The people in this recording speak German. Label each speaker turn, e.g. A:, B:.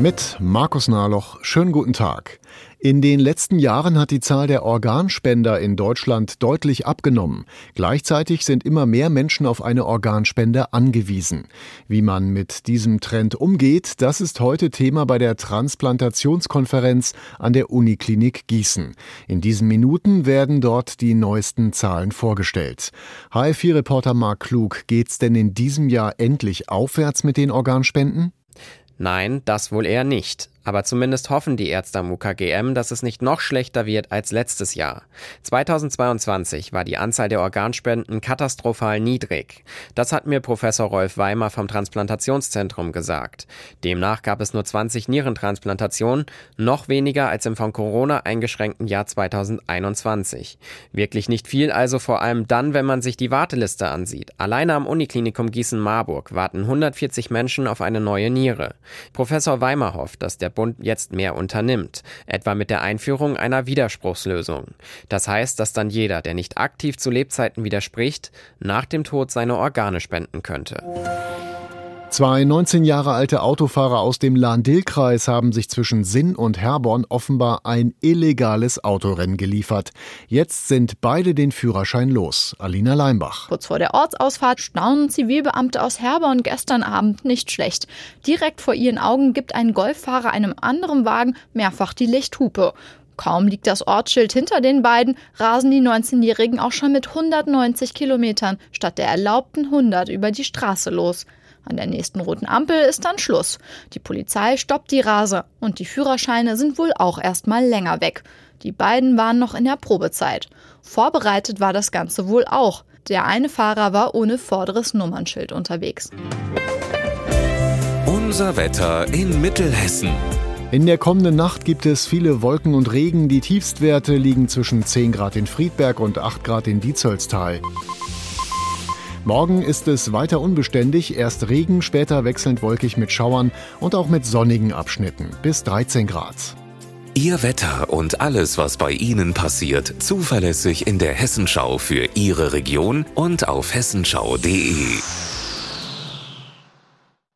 A: Mit Markus Nahloch. Schönen guten Tag. In den letzten Jahren hat die Zahl der Organspender in Deutschland deutlich abgenommen. Gleichzeitig sind immer mehr Menschen auf eine Organspende angewiesen. Wie man mit diesem Trend umgeht, das ist heute Thema bei der Transplantationskonferenz an der Uniklinik Gießen. In diesen Minuten werden dort die neuesten Zahlen vorgestellt. HF4-Reporter Mark Klug, geht's denn in diesem Jahr endlich aufwärts mit den Organspenden?
B: Nein, das wohl eher nicht. Aber zumindest hoffen die Ärzte am UKGM, dass es nicht noch schlechter wird als letztes Jahr. 2022 war die Anzahl der Organspenden katastrophal niedrig. Das hat mir Professor Rolf Weimer vom Transplantationszentrum gesagt. Demnach gab es nur 20 Nierentransplantationen, noch weniger als im von Corona eingeschränkten Jahr 2021. Wirklich nicht viel, also vor allem dann, wenn man sich die Warteliste ansieht. Alleine am Uniklinikum Gießen-Marburg warten 140 Menschen auf eine neue Niere. Professor Weimer hofft, dass der Bund jetzt mehr unternimmt, etwa mit der Einführung einer Widerspruchslösung. Das heißt, dass dann jeder, der nicht aktiv zu Lebzeiten widerspricht, nach dem Tod seine Organe spenden könnte.
A: Zwei 19 Jahre alte Autofahrer aus dem Lahn-Dill-Kreis haben sich zwischen Sinn und Herborn offenbar ein illegales Autorennen geliefert. Jetzt sind beide den Führerschein los. Alina Leimbach.
C: Kurz vor der Ortsausfahrt staunen Zivilbeamte aus Herborn gestern Abend nicht schlecht. Direkt vor ihren Augen gibt ein Golffahrer einem anderen Wagen mehrfach die Lichthupe. Kaum liegt das Ortsschild hinter den beiden, rasen die 19-Jährigen auch schon mit 190 Kilometern statt der erlaubten 100 über die Straße los. An der nächsten roten Ampel ist dann Schluss. Die Polizei stoppt die Rase und die Führerscheine sind wohl auch erstmal länger weg. Die beiden waren noch in der Probezeit. Vorbereitet war das Ganze wohl auch. Der eine Fahrer war ohne vorderes Nummernschild unterwegs.
D: Unser Wetter in Mittelhessen.
A: In der kommenden Nacht gibt es viele Wolken und Regen. Die Tiefstwerte liegen zwischen 10 Grad in Friedberg und 8 Grad in Diezölztal. Morgen ist es weiter unbeständig, erst Regen, später wechselnd wolkig mit Schauern und auch mit sonnigen Abschnitten bis 13 Grad.
D: Ihr Wetter und alles, was bei Ihnen passiert, zuverlässig in der Hessenschau für Ihre Region und auf hessenschau.de.